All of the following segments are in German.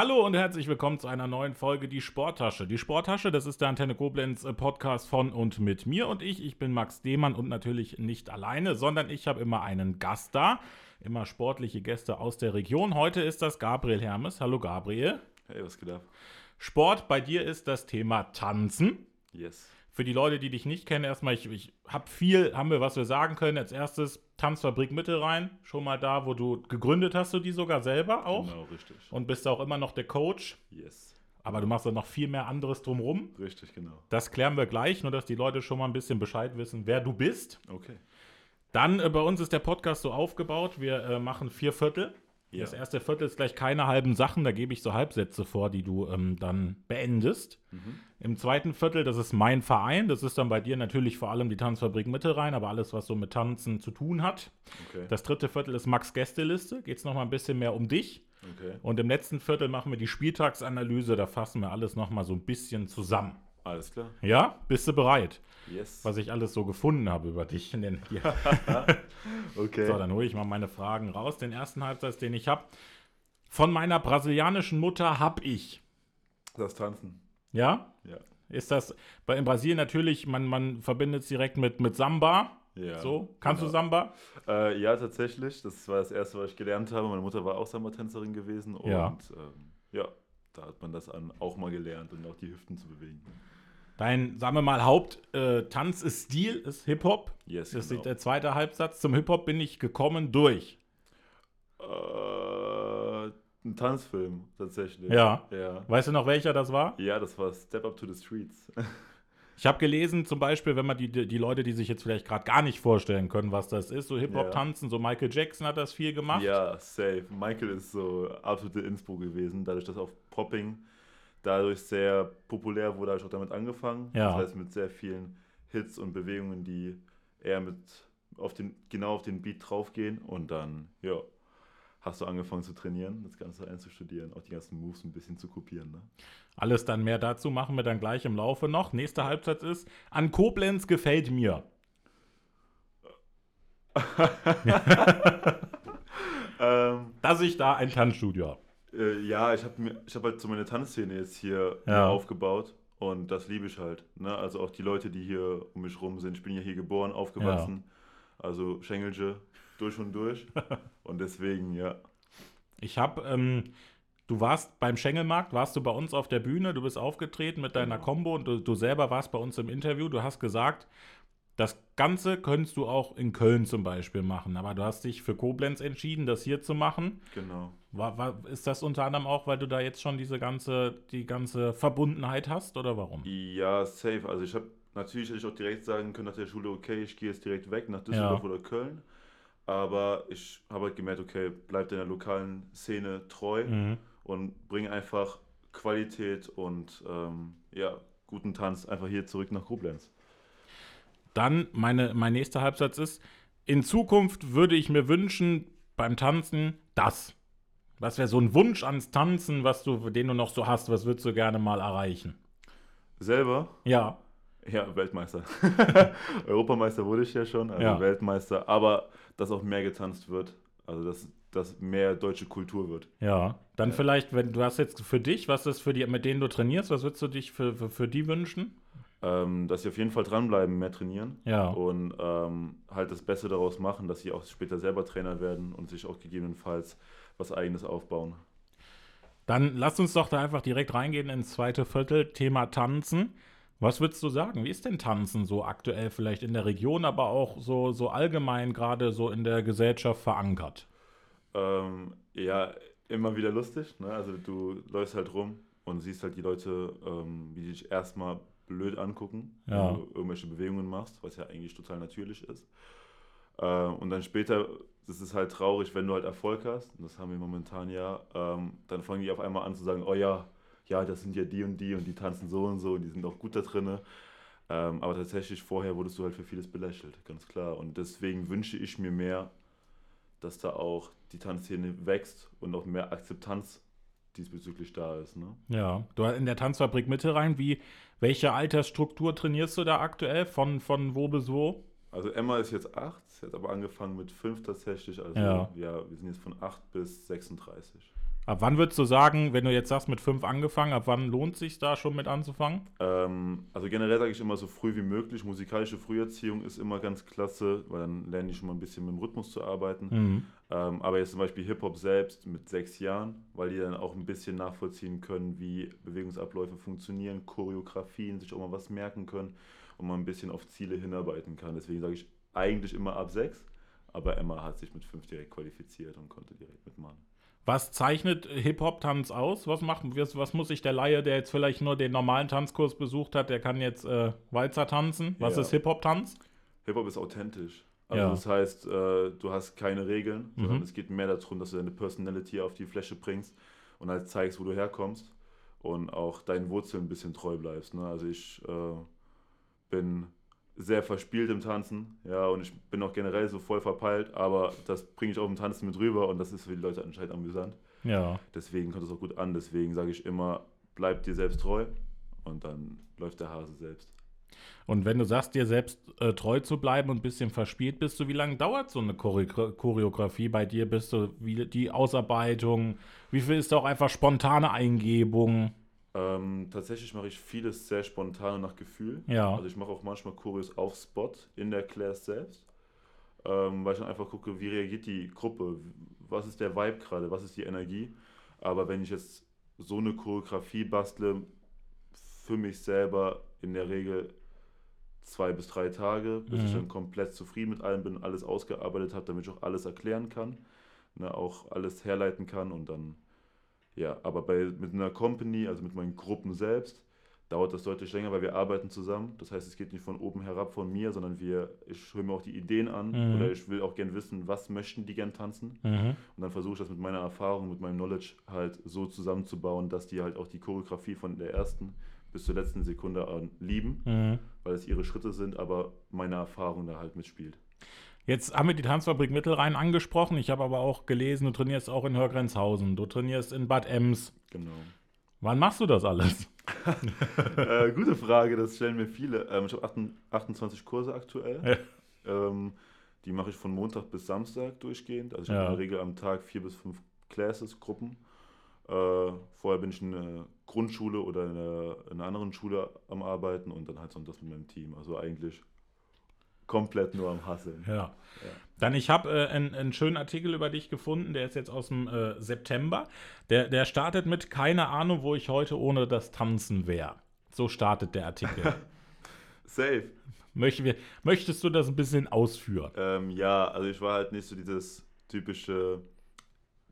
Hallo und herzlich willkommen zu einer neuen Folge Die Sporttasche. Die Sporttasche, das ist der Antenne Koblenz äh, Podcast von und mit mir und ich. Ich bin Max Demann und natürlich nicht alleine, sondern ich habe immer einen Gast da. Immer sportliche Gäste aus der Region. Heute ist das Gabriel Hermes. Hallo Gabriel. Hey, was geht ab? Sport bei dir ist das Thema Tanzen. Yes. Für die Leute, die dich nicht kennen, erstmal, ich, ich habe viel, haben wir, was wir sagen können. Als erstes Tanzfabrik Mittelrhein, schon mal da, wo du gegründet hast, du die sogar selber auch. Genau, richtig. Und bist auch immer noch der Coach. Yes. Aber du machst dann noch viel mehr anderes drumrum. Richtig, genau. Das klären wir gleich, nur dass die Leute schon mal ein bisschen Bescheid wissen, wer du bist. Okay. Dann äh, bei uns ist der Podcast so aufgebaut, wir äh, machen vier Viertel. Ja. Das erste Viertel ist gleich keine halben Sachen, da gebe ich so Halbsätze vor, die du ähm, dann beendest. Mhm. Im zweiten Viertel, das ist mein Verein, das ist dann bei dir natürlich vor allem die Tanzfabrik Mittelrhein, aber alles, was so mit Tanzen zu tun hat. Okay. Das dritte Viertel ist Max Gästeliste, geht es nochmal ein bisschen mehr um dich. okay. Und im letzten Viertel machen wir die Spieltagsanalyse, da fassen wir alles nochmal so ein bisschen zusammen. Alles klar. Ja, bist du bereit? Yes. Was ich alles so gefunden habe über dich. Okay. So, dann hole ich mal meine Fragen raus. Den ersten Halbsatz, den ich habe. Von meiner brasilianischen Mutter habe ich. das Tanzen. Ja? Ja. Ist das bei in Brasilien natürlich, man, man verbindet es direkt mit, mit Samba. Ja. So, kannst du genau. Samba? Äh, ja, tatsächlich. Das war das erste, was ich gelernt habe. Meine Mutter war auch Samba-Tänzerin gewesen. Und Ja. ähm, ja, da hat man das an, auch mal gelernt und auch die Hüften zu bewegen. Dein, sagen wir mal, Haupttanz ist Stil, ist Hip-Hop. Yes, Das genau. ist der zweite Halbsatz. Zum Hip-Hop bin ich gekommen durch. Äh, ein Tanzfilm, tatsächlich. Ja. Ja. Weißt du noch, welcher das war? Ja, das war Step Up to the Streets. Ich habe gelesen, zum Beispiel, wenn man die, die Leute, die sich jetzt vielleicht gerade gar nicht vorstellen können, was das ist, so Hip-Hop-Tanzen, so Michael Jackson hat das viel gemacht. Ja, safe. Michael ist so absolute Inspo gewesen, dadurch, dass auf Popping dadurch sehr populär wurde, habe ich auch damit angefangen. Ja. Das heißt, mit sehr vielen Hits und Bewegungen, die eher mit auf den, genau auf den Beat draufgehen und dann, ja, hast du angefangen zu trainieren, das Ganze einzustudieren, auch die ganzen Moves ein bisschen zu kopieren. Ne? Alles dann mehr dazu machen wir dann gleich im Laufe noch. Nächster Halbsatz ist, an Koblenz gefällt mir. Ähm, Dass ich da ein Tanzstudio habe. Äh, ja, ich habe ich habe halt so meine Tanzszene jetzt hier Ja. aufgebaut und das liebe ich halt. Ne? Also auch die Leute, die hier um mich rum sind. Ich bin ja hier geboren, aufgewachsen. Also Schengelge durch und durch. und deswegen, ja. Ich habe, ähm, du warst beim Schengelmarkt, warst du bei uns auf der Bühne, du bist aufgetreten mit deiner Genau. Combo und du, du selber warst bei uns im Interview. Du hast gesagt, das Ganze könntest du auch in Köln zum Beispiel machen, aber du hast dich für Koblenz entschieden, das hier zu machen. Genau. War, war, ist das unter anderem auch, weil du da jetzt schon diese ganze, die ganze Verbundenheit hast oder warum? Ja, safe. Also ich habe natürlich hätte ich auch direkt sagen können nach der Schule, okay, ich gehe jetzt direkt weg nach Düsseldorf Ja. oder Köln. Aber ich habe halt gemerkt, okay, bleib deiner lokalen Szene treu Mhm. und bring einfach Qualität und ähm, ja, guten Tanz einfach hier zurück nach Koblenz. Dann meine, mein nächster Halbsatz ist, in Zukunft würde ich mir wünschen, beim Tanzen das. Was wäre so ein Wunsch ans Tanzen, was du, den du noch so hast, was würdest du gerne mal erreichen? Selber Ja, Ja, Weltmeister. Europameister wurde ich ja schon, also Ja. Weltmeister, aber dass auch mehr getanzt wird, also dass, dass mehr deutsche Kultur wird. ja. Dann Ja. vielleicht, wenn du hast jetzt für dich, was ist für die, mit denen du trainierst, was würdest du dich für, für, für die wünschen? Ähm, dass sie auf jeden Fall dranbleiben, mehr trainieren Ja. und ähm, halt das Beste daraus machen, dass sie auch später selber Trainer werden und sich auch gegebenenfalls was Eigenes aufbauen. Dann lass uns doch da einfach direkt reingehen ins zweite Viertel, Thema Tanzen. Was würdest du sagen? Wie ist denn Tanzen so aktuell vielleicht in der Region, aber auch so, so allgemein gerade so in der Gesellschaft verankert? Ähm, ja, immer wieder lustig. Ne? Also du läufst halt rum und siehst halt die Leute, ähm, wie die dich erstmal blöd angucken, Ja. wenn du irgendwelche Bewegungen machst, was ja eigentlich total natürlich ist. Äh, und dann später, das ist halt traurig, wenn du halt Erfolg hast, und das haben wir momentan ja, ähm, dann fangen die auf einmal an zu sagen, oh ja, ja, das sind ja die und die und die tanzen so und so und die sind auch gut da drinne. Ähm, aber tatsächlich vorher wurdest du halt für vieles belächelt, ganz klar. Und deswegen wünsche ich mir mehr, dass da auch die Tanzszene wächst und auch mehr Akzeptanz diesbezüglich da ist. Ne? Ja, du in der Tanzfabrik Mitte rein, wie, welche Altersstruktur trainierst du da aktuell? Von, von wo bis wo? Also Emma ist jetzt acht, sie hat aber angefangen mit fünf tatsächlich. Also Ja. ja. wir sind jetzt von acht bis 36. Ab wann würdest du sagen, wenn du jetzt sagst, mit fünf angefangen, ab wann lohnt es sich da schon mit anzufangen? Ähm, also generell sage ich immer so früh wie möglich. Musikalische Früherziehung ist immer ganz klasse, weil dann lerne ich schon mal ein bisschen mit dem Rhythmus zu arbeiten. Mhm. Ähm, aber jetzt zum Beispiel Hip-Hop selbst mit sechs Jahren, weil die dann auch ein bisschen nachvollziehen können, wie Bewegungsabläufe funktionieren, Choreografien, sich auch mal was merken können und man ein bisschen auf Ziele hinarbeiten kann. Deswegen sage ich eigentlich immer ab sechs. Aber Emma hat sich mit fünf direkt qualifiziert und konnte direkt mitmachen. Was zeichnet Hip-Hop-Tanz aus? Was, macht, was, was, muss sich der Laie, der jetzt vielleicht nur den normalen Tanzkurs besucht hat, der kann jetzt äh, Walzer tanzen? Was Ja. ist Hip-Hop-Tanz? Hip-Hop ist authentisch. Also Ja. das heißt, äh, du hast keine Regeln, sondern Mhm. es geht mehr darum, dass du deine Personality auf die Fläche bringst und halt zeigst, wo du herkommst und auch deinen Wurzeln ein bisschen treu bleibst. Ne? Also ich äh, bin sehr verspielt im Tanzen, ja, und ich bin auch generell so voll verpeilt, aber das bringe ich auch im Tanzen mit rüber und das ist für die Leute anscheinend amüsant. Ja. Deswegen kommt es auch gut an. Deswegen sage ich immer, bleib dir selbst treu und dann läuft der Hase selbst. Und wenn du sagst, dir selbst äh, treu zu bleiben und ein bisschen verspielt bist du, wie lange dauert so eine Chore Choreografie bei dir? Bist du wie die Ausarbeitung? Wie viel ist da auch einfach spontane Eingebung? Ähm, tatsächlich mache ich vieles sehr spontan und nach Gefühl. Ja. Also ich mache auch manchmal Choreos auf Spot in der Class selbst, ähm, weil ich dann einfach gucke, wie reagiert die Gruppe, was ist der Vibe gerade, was ist die Energie. Aber wenn ich jetzt so eine Choreografie bastle, für mich selber in der Regel zwei bis drei Tage, bis ich Mhm. dann komplett zufrieden mit allem bin, alles ausgearbeitet habe, damit ich auch alles erklären kann, ne, auch alles herleiten kann und dann, ja, aber bei, mit einer Company, also mit meinen Gruppen selbst, dauert das deutlich länger, weil wir arbeiten zusammen. Das heißt, es geht nicht von oben herab von mir, sondern wir, ich höre mir auch die Ideen an Mhm. oder ich will auch gern wissen, was möchten die gern tanzen. Mhm. Und dann versuche ich das mit meiner Erfahrung, mit meinem Knowledge halt so zusammenzubauen, dass die halt auch die Choreografie von der ersten bis zur letzten Sekunde an lieben, Mhm. weil es ihre Schritte sind, aber meine Erfahrung da halt mitspielt. Jetzt haben wir die Tanzfabrik Mittelrhein angesprochen. Ich habe aber auch gelesen, du trainierst auch in Hörgrenzhausen. Du trainierst in Bad Ems. Genau. Wann machst du das alles? äh, gute Frage, das stellen mir viele. Ähm, ich habe 28 Kurse aktuell. Ähm, die mache ich von Montag bis Samstag durchgehend. Also ich Ja. habe in der Regel am Tag vier bis fünf Classes, Gruppen. Äh, vorher bin ich in einer Grundschule oder in einer, in einer anderen Schule am Arbeiten und dann halt sonntags mit meinem Team. Also eigentlich komplett nur am Hasseln. Ja. Dann, ich habe äh, einen, einen schönen Artikel über dich gefunden, der ist jetzt aus dem äh, September. Der, der startet mit keine Ahnung, wo ich heute ohne das Tanzen wäre. So startet der Artikel. Safe. Möcht, wir- möchtest du das ein bisschen ausführen? Ähm, ja, also ich war halt nicht so dieses typische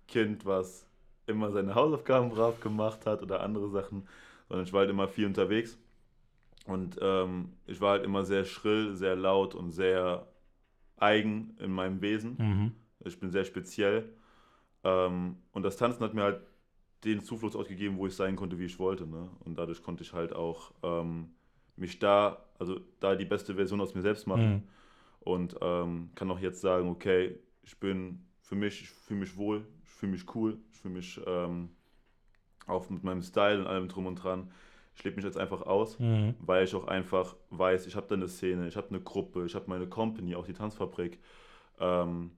Kind, was immer seine Hausaufgaben brav gemacht hat oder andere Sachen, sondern ich war halt immer viel unterwegs. Und ähm, ich war halt immer sehr schrill, sehr laut und sehr eigen in meinem Wesen. Mhm. Ich bin sehr speziell. Ähm, und das Tanzen hat mir halt den Zufluchtsort gegeben, wo ich sein konnte, wie ich wollte. Ne? Und dadurch konnte ich halt auch ähm, mich da, also da die beste Version aus mir selbst machen. Mhm. Und ähm, kann auch jetzt sagen, okay, ich bin für mich, ich fühle mich wohl, ich fühle mich cool, ich fühle mich ähm, auch mit meinem Style und allem drum und dran. Ich lebe mich jetzt einfach aus, Mhm. weil ich auch einfach weiß, ich habe da eine Szene, ich habe eine Gruppe, ich habe meine Company, auch die Tanzfabrik, ähm,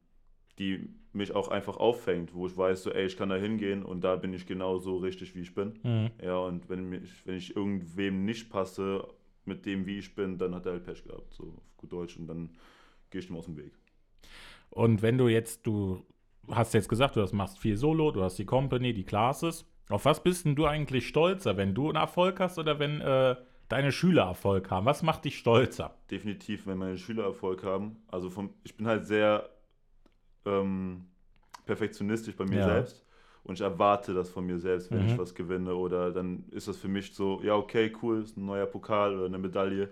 die mich auch einfach auffängt, wo ich weiß, so, ey, ich kann da hingehen und da bin ich genau so richtig, wie ich bin. Mhm. Ja, und wenn, mich, wenn ich irgendwem nicht passe mit dem, wie ich bin, dann hat er halt Pech gehabt, so auf gut Deutsch, und dann gehe ich ihm aus dem Weg. Und wenn du jetzt, du hast jetzt gesagt, du hast- machst viel Solo, du hast die Company, die Classes. Auf was bist denn du eigentlich stolzer, wenn du einen Erfolg hast oder wenn äh, deine Schüler Erfolg haben? Was macht dich stolzer? Definitiv, wenn meine Schüler Erfolg haben. Also vom, ich bin halt sehr ähm, perfektionistisch bei mir Ja. selbst und ich erwarte das von mir selbst, wenn Mhm. ich was gewinne oder dann ist das für mich so, ja okay, cool, ist ein neuer Pokal oder eine Medaille,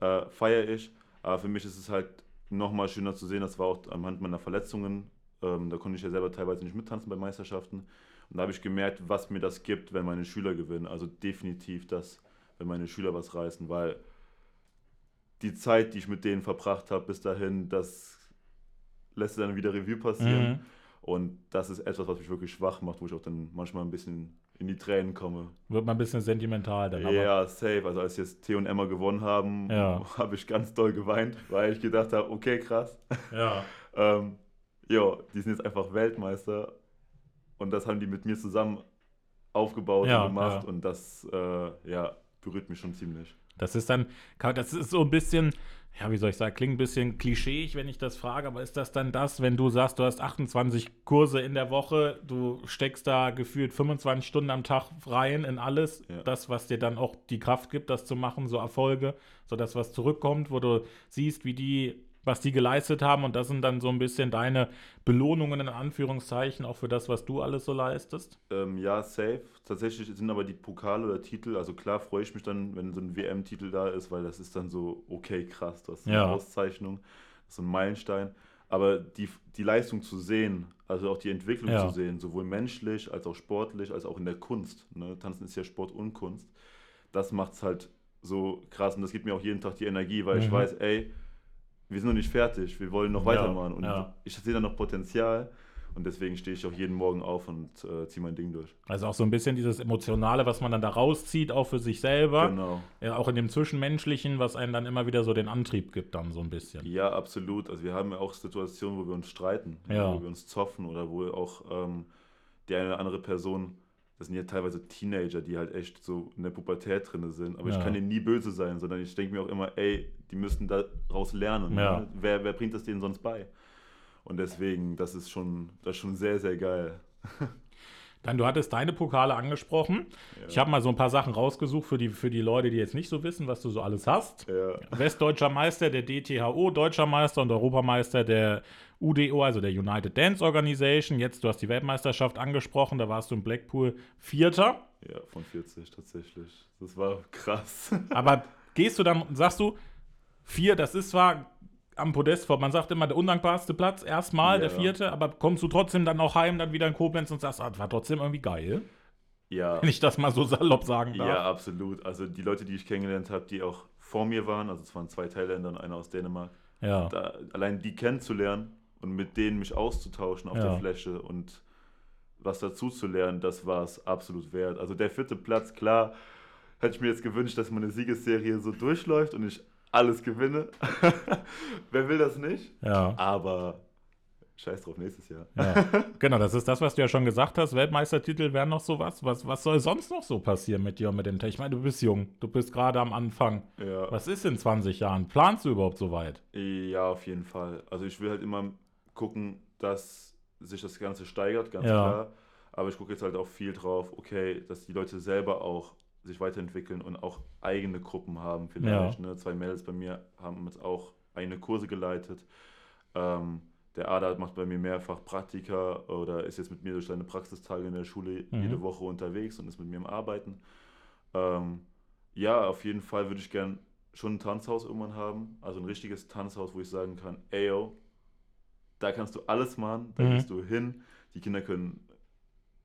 äh, feiere ich. Aber für mich ist es halt nochmal schöner zu sehen, das war auch anhand meiner Verletzungen, ähm, da konnte ich ja selber teilweise nicht mittanzen bei Meisterschaften. Und da habe ich gemerkt, was mir das gibt, wenn meine Schüler gewinnen. Also definitiv das, wenn meine Schüler was reißen, weil die Zeit, die ich mit denen verbracht habe bis dahin, das lässt dann wieder Revue passieren. Mhm. Und das ist etwas, was mich wirklich schwach macht, wo ich auch dann manchmal ein bisschen in die Tränen komme. Wird man ein bisschen sentimental dann. aber- Ja, safe. Also als jetzt Theo und Emma gewonnen haben, Ja. habe ich ganz doll geweint, weil ich gedacht habe, okay, krass. ja. Ähm, ja, die sind jetzt einfach Weltmeister. Und das haben die mit mir zusammen aufgebaut Ja, und gemacht. ja. Und das, äh, ja, berührt mich schon ziemlich. Das ist dann, das ist so ein bisschen, ja, wie soll ich sagen, klingt ein bisschen klischeeig, wenn ich das frage, aber ist das dann das, wenn du sagst, du hast 28 Kurse in der Woche, du steckst da gefühlt 25 Stunden am Tag rein in alles, Ja. das, was dir dann auch die Kraft gibt, das zu machen, so Erfolge, so das, was zurückkommt, wo du siehst, wie die, was die geleistet haben und das sind dann so ein bisschen deine Belohnungen in Anführungszeichen auch für das, was du alles so leistest? Ähm, ja, safe. Tatsächlich sind aber die Pokale oder Titel, also klar freue ich mich dann, wenn so ein WM-Titel da ist, weil das ist dann so, okay, krass, das ist eine Ja. Auszeichnung, das ist so ein Meilenstein. Aber die, die Leistung zu sehen, also auch die Entwicklung Ja. zu sehen, sowohl menschlich als auch sportlich, als auch in der Kunst. Ne? Tanzen ist ja Sport und Kunst. Das macht es halt so krass und das gibt mir auch jeden Tag die Energie, weil ich Mhm. weiß, ey, wir sind noch nicht fertig, wir wollen noch weitermachen und ja. ich sehe da noch Potenzial und deswegen stehe ich auch jeden Morgen auf und äh, ziehe mein Ding durch. Also auch so ein bisschen dieses Emotionale, was man dann da rauszieht, auch für sich selber. Genau. Ja, auch in dem Zwischenmenschlichen, was einen dann immer wieder so den Antrieb gibt, dann so ein bisschen. Ja, absolut. Also wir haben ja auch Situationen, wo wir uns streiten, Ja. wo wir uns zoffen oder wo auch ähm, die eine oder andere Person, das sind ja teilweise Teenager, die halt echt so in der Pubertät drin sind, aber Ja. ich kann denen nie böse sein, sondern ich denke mir auch immer, ey, die müssten daraus lernen. Ja. Ne? Wer, wer bringt das denen sonst bei? Und deswegen, das ist schon, das ist schon sehr, sehr geil. Dann, du hattest deine Pokale angesprochen. Ich habe mal so ein paar Sachen rausgesucht für die, für die Leute, die jetzt nicht so wissen, was du so alles hast. Ja. Westdeutscher Meister der DTHO, Deutscher Meister und Europameister der UDO, also der United Dance Organization. Jetzt, du hast die Weltmeisterschaft angesprochen, da warst du in Blackpool Vierter. ja, von 40 tatsächlich. Das war krass. Aber gehst du dann, sagst du, vier, das ist zwar am Podest vor, man sagt immer der undankbarste Platz, erstmal, Ja. der vierte, aber kommst du trotzdem dann auch heim, dann wieder in Koblenz und sagst, ah, das war trotzdem irgendwie geil, ja. wenn ich das mal so salopp sagen darf. Ja, absolut. Also die Leute, die ich kennengelernt habe, die auch vor mir waren, also es waren zwei Thailänder und einer aus Dänemark, Ja. da, allein die kennenzulernen und mit denen mich auszutauschen auf Ja. der Fläche und was dazu zu lernen, das war es absolut wert. Also der vierte Platz, klar, hätte ich mir jetzt gewünscht, dass meine Siegesserie so durchläuft und ich alles gewinne. Wer will das nicht? ja. Aber scheiß drauf, nächstes Jahr. Ja, genau, das ist das, was du ja schon gesagt hast. Weltmeistertitel wären noch sowas. Was, was soll sonst noch so passieren mit dir und mit dem Tech? Ich meine, du bist jung, du bist gerade am Anfang. Ja. Was ist in 20 Jahren? Planst du überhaupt so weit? Ja, auf jeden Fall. Also ich will halt immer gucken, dass sich das Ganze steigert, ganz Ja. klar. Aber ich gucke jetzt halt auch viel drauf, okay, dass die Leute selber auch sich weiterentwickeln und auch eigene Gruppen haben vielleicht. Ne? Zwei Mädels bei mir haben jetzt auch eigene Kurse geleitet. Ähm, der Ada macht bei mir mehrfach Praktika oder ist jetzt mit mir durch seine Praxistage in der Schule Mhm. jede Woche unterwegs und ist mit mir am Arbeiten. Ähm, ja, auf jeden Fall würde ich gern schon ein Tanzhaus irgendwann haben. Also ein richtiges Tanzhaus, wo ich sagen kann, ey yo, da kannst du alles machen, da Mhm. gehst du hin. Die Kinder können,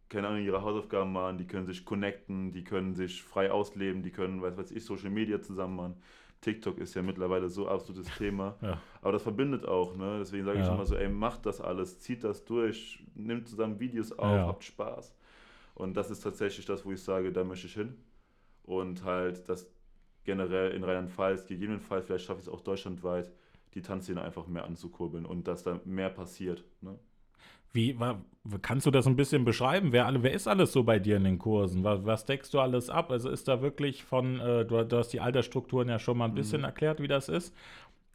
keine Ahnung, ihre Hausaufgaben machen, die können sich connecten, die können sich frei ausleben, die können, weiß weiß ich, Social Media zusammen machen. TikTok ist ja mittlerweile so absolutes Thema. Ja. Aber das verbindet auch, ne? Deswegen sage ich Ja. immer so, ey, macht das alles, zieht das durch, nimmt zusammen Videos auf, Ja. habt Spaß. Und das ist tatsächlich das, wo ich sage, da möchte ich hin. Und halt, das generell in Rheinland-Pfalz, gegebenenfalls, vielleicht schaffe ich es auch deutschlandweit, die Tanzszene einfach mehr anzukurbeln und dass da mehr passiert. Ne? Wie, wa, kannst du das ein bisschen beschreiben? Wer, alle, wer ist alles so bei dir in den Kursen? Was, was deckst du alles ab? Also ist da wirklich von, äh, du, du hast die Altersstrukturen ja schon mal ein bisschen Mhm. erklärt, wie das ist.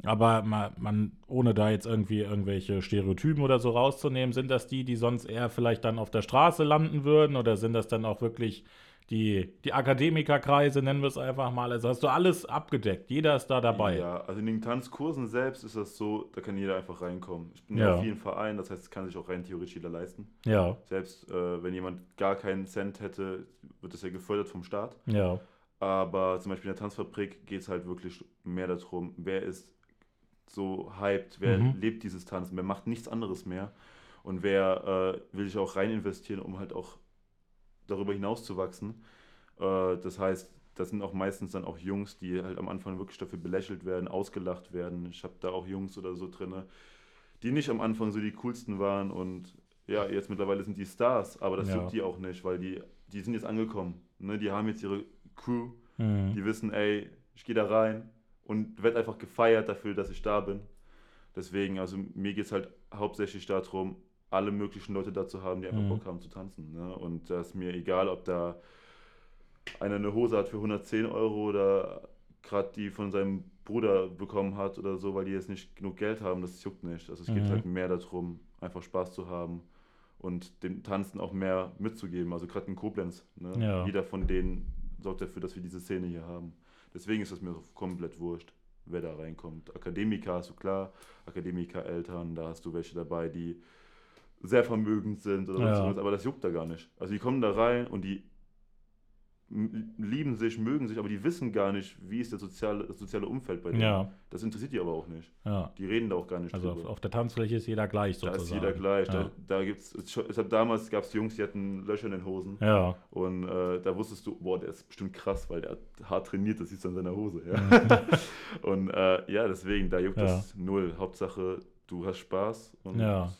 Aber man, man, ohne da jetzt irgendwie irgendwelche Stereotypen oder so rauszunehmen, sind das die, die sonst eher vielleicht dann auf der Straße landen würden? Oder sind das dann auch wirklich die, die Akademikerkreise, nennen wir es einfach mal? Also hast du alles abgedeckt, jeder ist da dabei. Ja, also in den Tanzkursen selbst ist das so, da kann jeder einfach reinkommen. Ich bin Ja. auf vielen Vereinen, das heißt, es kann sich auch rein theoretisch jeder leisten. Ja, Selbst äh, wenn jemand gar keinen Cent hätte, wird das ja gefördert vom Staat. ja, Aber zum Beispiel in der Tanzfabrik geht es halt wirklich mehr darum, wer ist so hyped, wer Mhm. lebt dieses Tanzen, wer macht nichts anderes mehr und wer äh, will sich auch rein investieren, um halt auch darüber hinaus zu wachsen. Äh, das heißt, das sind auch meistens dann auch Jungs, die halt am Anfang wirklich dafür belächelt werden, ausgelacht werden. Ich habe da auch Jungs oder so drin, die nicht am Anfang so die coolsten waren und ja, jetzt mittlerweile sind die Stars, aber das Ja. juckt die auch nicht, weil die, die sind jetzt angekommen. Ne? Die haben jetzt ihre Crew, Mhm. die wissen, ey, ich gehe da rein und werde einfach gefeiert dafür, dass ich da bin. Deswegen, also mir geht es halt hauptsächlich darum, alle möglichen Leute dazu haben, die einfach Mhm. Bock haben zu tanzen. Ne? Und da ist mir egal, ob da einer eine Hose hat für 110 Euro oder gerade die von seinem Bruder bekommen hat oder so, weil die jetzt nicht genug Geld haben, das juckt nicht. Also es geht Mhm. halt mehr darum, einfach Spaß zu haben und dem Tanzen auch mehr mitzugeben. Also gerade in Koblenz. Ne? Ja. Jeder von denen sorgt dafür, dass wir diese Szene hier haben. Deswegen ist es mir komplett wurscht, wer da reinkommt. Akademiker hast du klar, Akademiker-Eltern, da hast du welche dabei, die sehr vermögend sind oder Ja. sonst was, aber das juckt da gar nicht. Also die kommen da rein und die lieben sich, mögen sich, aber die wissen gar nicht, wie ist der soziale, das soziale Umfeld bei denen. Ja, Das interessiert die aber auch nicht. ja. Die reden da auch gar nicht Also auf, drüber. auf der Tanzfläche ist jeder gleich da sozusagen. ist jeder gleich. Ja. Da, da gibt's, es hat damals gab es Jungs, die hatten Löcher in den Hosen. Ja, Und äh, da wusstest du, boah, der ist bestimmt krass, weil der hat hart trainiert, das siehst du an seiner Hose. Ja? und äh, ja, deswegen, da juckt das null. Hauptsache, du hast Spaß und Ja.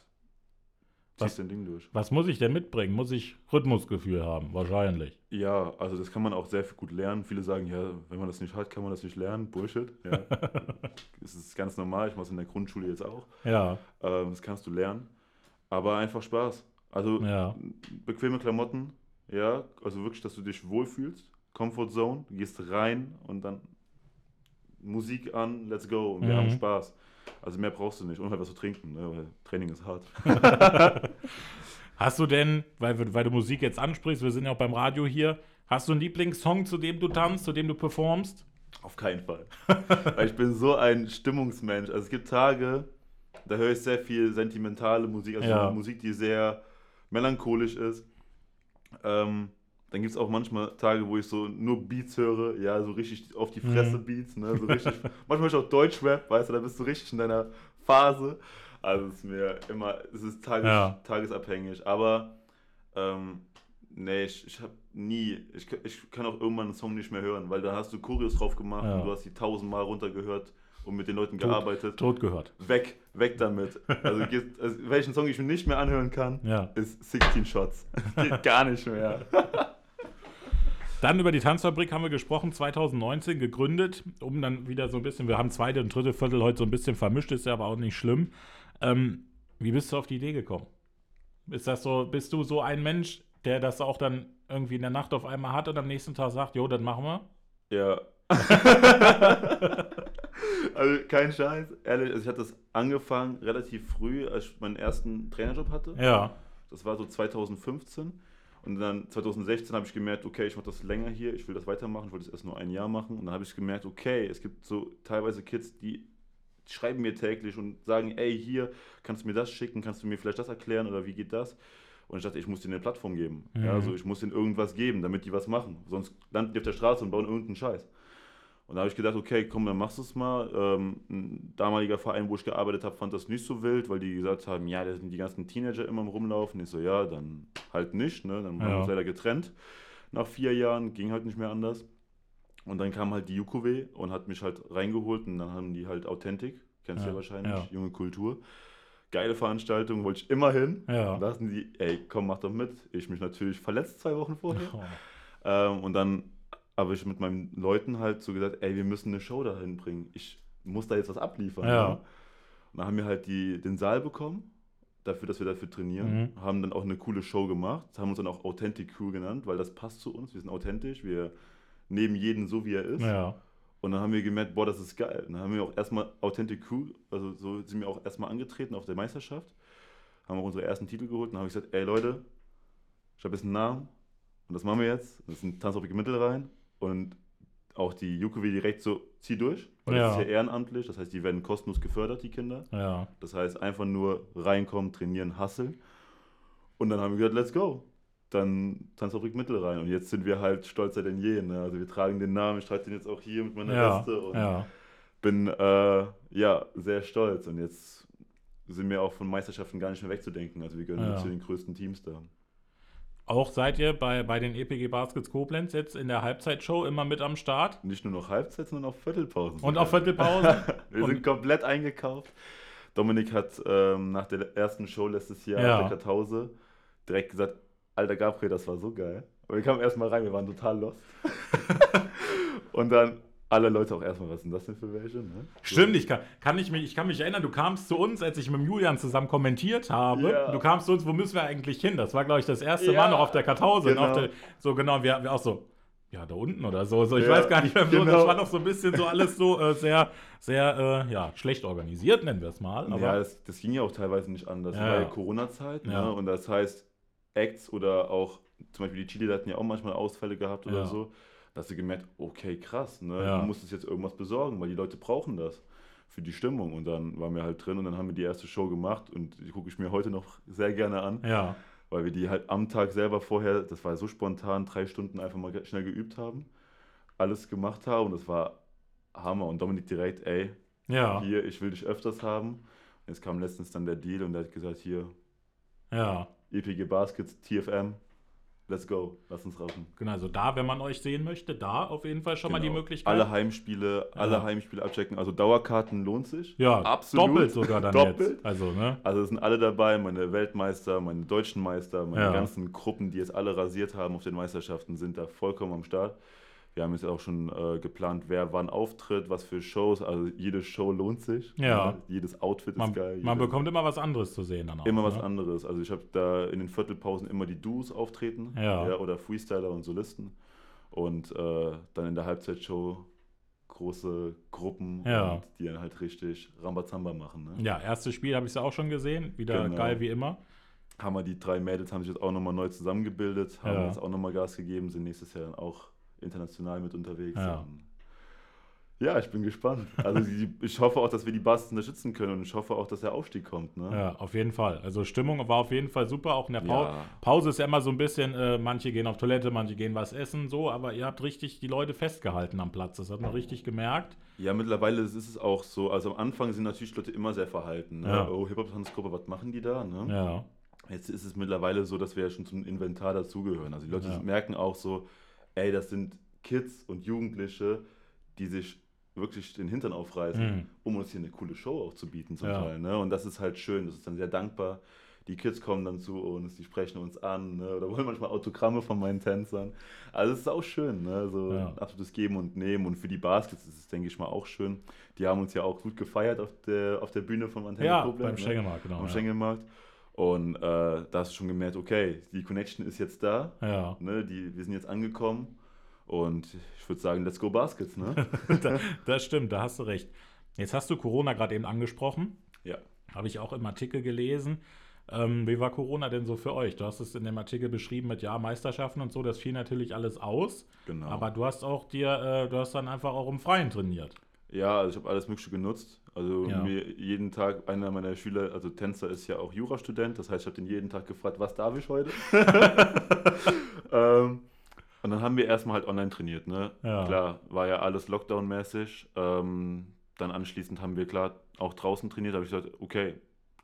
Was- dein Ding durch. was muss ich denn mitbringen? Muss ich Rhythmusgefühl haben? Wahrscheinlich. Ja, also das kann man auch sehr gut lernen. Viele sagen, ja, wenn man das nicht hat, kann man das nicht lernen. Bullshit. Ja. das ist ganz normal. Ich mache es in der Grundschule jetzt auch. Ja, Ähm, das kannst du lernen. Aber einfach Spaß. Also ja, bequeme Klamotten, ja, also wirklich, dass du dich wohlfühlst. Comfort Zone, du gehst rein und dann Musik an, let's go und wir Mhm. haben Spaß. Also mehr brauchst du nicht und halt was zu trinken, ne, weil Training ist hart. Hast du denn, weil, weil du Musik jetzt ansprichst, wir sind ja auch beim Radio hier, hast du einen Lieblingssong, zu dem du tanzt, zu dem du performst? Auf keinen Fall. weil ich bin so ein Stimmungsmensch. Also es gibt Tage, da höre ich sehr viel sentimentale Musik, also Ja. Musik, die sehr melancholisch ist. Ähm, dann gibt es auch manchmal Tage, wo ich so nur Beats höre, ja, so richtig auf die Fresse Mhm. Beats, ne, so richtig. manchmal ich auch Deutschrap, weißt du, da bist du richtig in deiner Phase. Also es ist mir immer, es ist tages, Ja. tagesabhängig, aber ähm, nee, ich, ich habe nie, ich, ich kann auch irgendwann einen Song nicht mehr hören, weil da hast du Choreos drauf gemacht Ja. und du hast die tausendmal runtergehört und mit den Leuten Tot. gearbeitet. Tot gehört. Weg, weg damit. Also, also welchen Song ich mir nicht mehr anhören kann, Ja. ist 16 Shots. Geht gar nicht mehr. Dann über die Tanzfabrik haben wir gesprochen, 2019 gegründet, um dann wieder so ein bisschen, wir haben zweite und dritte Viertel heute so ein bisschen vermischt, ist ja aber auch nicht schlimm. Ähm, wie bist du auf die Idee gekommen? Ist das so, bist du so ein Mensch, der das auch dann irgendwie in der Nacht auf einmal hat und am nächsten Tag sagt, jo, das machen wir? Ja. also kein Scheiß, ehrlich, also ich hatte das angefangen relativ früh, als ich meinen ersten Trainerjob hatte. Ja. Das war so 2015. Und dann 2016 habe ich gemerkt, okay, ich mache das länger hier, ich will das weitermachen, ich wollte das erst nur ein Jahr machen. Und dann habe ich gemerkt, okay, es gibt so teilweise Kids, die schreiben mir täglich und sagen, ey, hier, kannst du mir das schicken, kannst du mir vielleicht das erklären oder wie geht das? Und ich dachte, ich muss denen eine Plattform geben. Mhm. Ja, also ich muss denen irgendwas geben, damit die was machen. Sonst landen die auf der Straße und bauen irgendeinen Scheiß. Und da habe ich gedacht, okay, komm, dann machst du es mal. Ähm, ein damaliger Verein, wo ich gearbeitet habe, fand das nicht so wild, weil die gesagt haben, ja, da sind die ganzen Teenager immer am Rumlaufen. Ich so, ja, dann halt nicht. Ne? Dann haben wir Ja. uns leider getrennt. Nach vier Jahren ging halt nicht mehr anders. Und dann kam halt die Jukowe und hat mich halt reingeholt und dann haben die halt Authentik, kennst du Ja, ja wahrscheinlich, ja. junge Kultur. Geile Veranstaltung, wollte ich immer hin. Ja. Und da dachten die, ey, komm, mach doch mit. Ich mich natürlich verletzt zwei Wochen vorher. Oh. Ähm, und dann habe ich mit meinen Leuten halt so gesagt, ey, wir müssen eine Show dahin bringen. Ich muss da jetzt was abliefern. Ja. ne? Und dann haben wir halt die, den Saal bekommen, dafür, dass wir dafür trainieren. Mhm. Haben dann auch eine coole Show gemacht. Haben uns dann auch Authentic Crew genannt, weil das passt zu uns. Wir sind authentisch. Wir nehmen jeden so, wie er ist. Ja. Und dann haben wir gemerkt, boah, das ist geil. Dann haben wir auch erstmal Authentic Crew, also so sind wir auch erstmal angetreten auf der Meisterschaft. Haben auch unsere ersten Titel geholt. Und dann habe ich gesagt, ey Leute, ich habe jetzt einen Namen. Und das machen wir jetzt. Das ist ein Tanzfabrik Mittel rein. Und auch die Jukowi direkt so, zieh durch. Weil das Ja. ist ja ehrenamtlich. Das heißt, die werden kostenlos gefördert, die Kinder. Ja. Das heißt, einfach nur reinkommen, trainieren, hasseln. Und dann haben wir gesagt, let's go. Dann Tanzfabrik Mittel rein. Und jetzt sind wir halt stolzer denn je. Ne? Also wir tragen den Namen, ich trage den jetzt auch hier mit meiner Ja. Weste. Und Ja. bin äh, ja sehr stolz. Und jetzt sind wir auch von Meisterschaften gar nicht mehr wegzudenken. Also wir gehören Ja. zu den größten Teams da. Auch seid ihr bei, bei den EPG Baskets Koblenz jetzt in der Halbzeitshow immer mit am Start? Nicht nur noch Halbzeit, sondern auch Viertelpausen. Und auf Viertelpause? Wir Und- sind komplett eingekauft. Dominik hat ähm, nach der ersten Show letztes Jahr Ja. auf der Kartause direkt gesagt, alter Gabriel, das war so geil. Und wir kamen erstmal rein, wir waren total lost. und dann alle Leute auch erstmal, was sind das denn für welche? Ne? Stimmt, ich kann, kann, ich, mich, ich kann mich erinnern, du kamst zu uns, als ich mit Julian zusammen kommentiert habe. Ja. Du kamst zu uns, wo müssen wir eigentlich hin? Das war, glaube ich, das erste Ja, Mal noch auf der Kartause. genau. Der, so genau, wir, wir auch so, ja, da unten oder so. so ich Ja, weiß gar nicht mehr, so, das genau. war noch so ein bisschen so alles so äh, sehr, sehr, äh, ja, schlecht organisiert, nennen wir es mal. Aber, ja, das, das ging ja auch teilweise nicht anders. Ja, Das war ja ja. Corona-Zeit. Ja. Ne? Und das heißt, Acts oder auch, zum Beispiel die Chili hatten ja auch manchmal Ausfälle gehabt oder Ja. so. Da hast du gemerkt, okay, krass, ne? Ja. du musstest jetzt irgendwas besorgen, weil die Leute brauchen das für die Stimmung. Und dann waren wir halt drin und dann haben wir die erste Show gemacht und die gucke ich mir heute noch sehr gerne an, ja, weil wir die halt am Tag selber vorher, das war so spontan, drei Stunden einfach mal schnell geübt haben, alles gemacht haben und das war Hammer. Und Dominik direkt, ey, ja, hier, ich will dich öfters haben. Jetzt kam letztens dann der Deal und der hat gesagt, hier, ja. EPG Baskets, TFM, let's go, lass uns rauchen. Genau, also da, wenn man euch sehen möchte, da auf jeden Fall schon mal die Genau. Möglichkeit. Alle Heimspiele, alle Ja. Heimspiele abchecken. Also Dauerkarten lohnt sich. ja, absolut. doppelt sogar dann Doppelt. jetzt. Also, ne? Also es sind alle dabei, meine Weltmeister, meine deutschen Meister, meine Ja. ganzen Gruppen, die jetzt alle rasiert haben auf den Meisterschaften, sind da vollkommen am Start. Wir haben jetzt auch schon äh, geplant, wer wann auftritt, was für Shows. Also jede Show lohnt sich. Ja. Ne? Jedes Outfit Man, ist geil. man jede- bekommt immer was anderes zu sehen dann auch. Immer was ne? anderes. Also ich habe da in den Viertelpausen immer die Duos auftreten. Ja. oder Freestyler und Solisten. Und äh, dann in der Halbzeitshow große Gruppen, Ja. die dann halt richtig Rambazamba machen. Ne? Ja, erstes Spiel habe ich ja auch schon gesehen. Wieder Genau. geil wie immer. Haben wir die drei Mädels, haben sich jetzt auch nochmal neu zusammengebildet, haben Ja. jetzt auch nochmal Gas gegeben, sind nächstes Jahr dann auch international mit unterwegs. Ja. Und ja, ich bin gespannt. Also ich hoffe auch, dass wir die Basis unterstützen können und ich hoffe auch, dass der Aufstieg kommt. Ne? Ja, auf jeden Fall. Also Stimmung war auf jeden Fall super. Auch in der Pau Ja. Pause ist ja immer so ein bisschen, äh, manche gehen auf Toilette, manche gehen was essen, so, aber ihr habt richtig die Leute festgehalten am Platz. Das hat man richtig gemerkt. Ja, mittlerweile ist es auch so. Also am Anfang sind natürlich Leute immer sehr verhalten. Ne? Ja. Oh, Hip-Hop-Tanzgruppe, was machen die da? Ne? Ja. Jetzt ist es mittlerweile so, dass wir ja schon zum Inventar dazugehören. Also die Leute Ja. merken auch so, ey, das sind Kids und Jugendliche, die sich wirklich den Hintern aufreißen, Mhm. um uns hier eine coole Show auch zu bieten zum Ja. Teil. Ne? Und das ist halt schön, das ist dann sehr dankbar. Die Kids kommen dann zu uns, die sprechen uns an ne? oder wollen manchmal Autogramme von meinen Tänzern. Also es ist auch schön, ne? so Ja. absolutes Geben und Nehmen. Und für die Baskets ist es, denke ich mal, auch schön. Die haben uns ja auch gut gefeiert auf der, auf der Bühne von Antenne Ja, Koblenz, beim ne? Schengelmarkt, genau. am ja. Schengelmarkt. Und äh, da hast du schon gemerkt, okay, die Connection ist jetzt da. Ja. Ne, die, wir sind jetzt angekommen. Und ich würde sagen, let's go Baskets, ne? da, das stimmt, da hast du recht. Jetzt hast du Corona gerade eben angesprochen. ja. Habe ich auch im Artikel gelesen. Ähm, wie war Corona denn so für euch? Du hast es in dem Artikel beschrieben mit ja, Meisterschaften und so, das fiel natürlich alles aus. Genau. Aber du hast auch dir, äh, du hast dann einfach auch im Freien trainiert. Ja, also ich habe alles Mögliche genutzt. Also Ja. mir jeden Tag, einer meiner Schüler, also Tänzer ist ja auch Jurastudent, das heißt, ich habe den jeden Tag gefragt, was darf ich heute? ähm, und dann haben wir erstmal halt online trainiert, ne? Ja. Klar, war ja alles Lockdown-mäßig. Ähm, dann anschließend haben wir klar auch draußen trainiert, da habe ich gesagt, okay,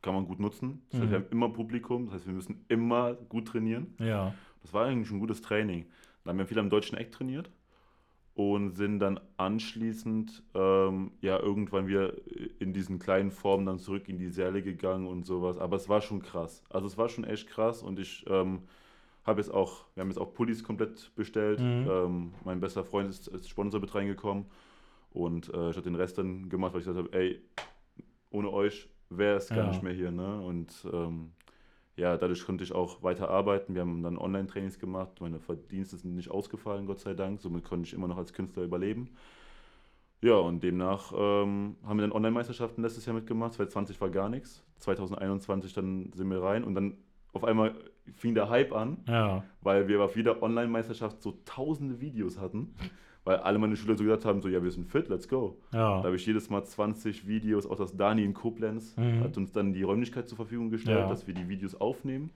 kann man gut nutzen. Das heißt, Mhm. wir haben immer Publikum, das heißt, wir müssen immer gut trainieren. Ja. Das war eigentlich ein gutes Training. Dann haben wir viel am deutschen Eck trainiert und sind dann anschließend ähm, ja irgendwann wieder in diesen kleinen Formen dann zurück in die Säle gegangen und sowas. Aber es war schon krass. Also es war schon echt krass und ich ähm, habe jetzt auch, wir haben jetzt auch Pullis komplett bestellt. Mhm. Ähm, mein bester Freund ist als Sponsor mit reingekommen und äh, ich habe den Rest dann gemacht, weil ich gesagt habe, ey, ohne euch wäre es gar Ja. nicht mehr hier. Ne? Und ähm, ja, dadurch konnte ich auch weiter arbeiten. Wir haben dann Online-Trainings gemacht. Meine Verdienste sind nicht ausgefallen, Gott sei Dank. Somit konnte ich immer noch als Künstler überleben. Ja, und demnach ähm, haben wir dann Online-Meisterschaften letztes Jahr mitgemacht. 2020 war gar nichts. 2021 dann sind wir rein und dann auf einmal fing der Hype an, Ja. weil wir auf jeder Online-Meisterschaft so tausende Videos hatten. Weil alle meine Schüler so gesagt haben: so, ja, wir sind fit, let's go. Ja. Da habe ich jedes Mal 20 Videos, auch das Dani in Koblenz Mhm. hat uns dann die Räumlichkeit zur Verfügung gestellt, Ja. dass wir die Videos aufnehmen.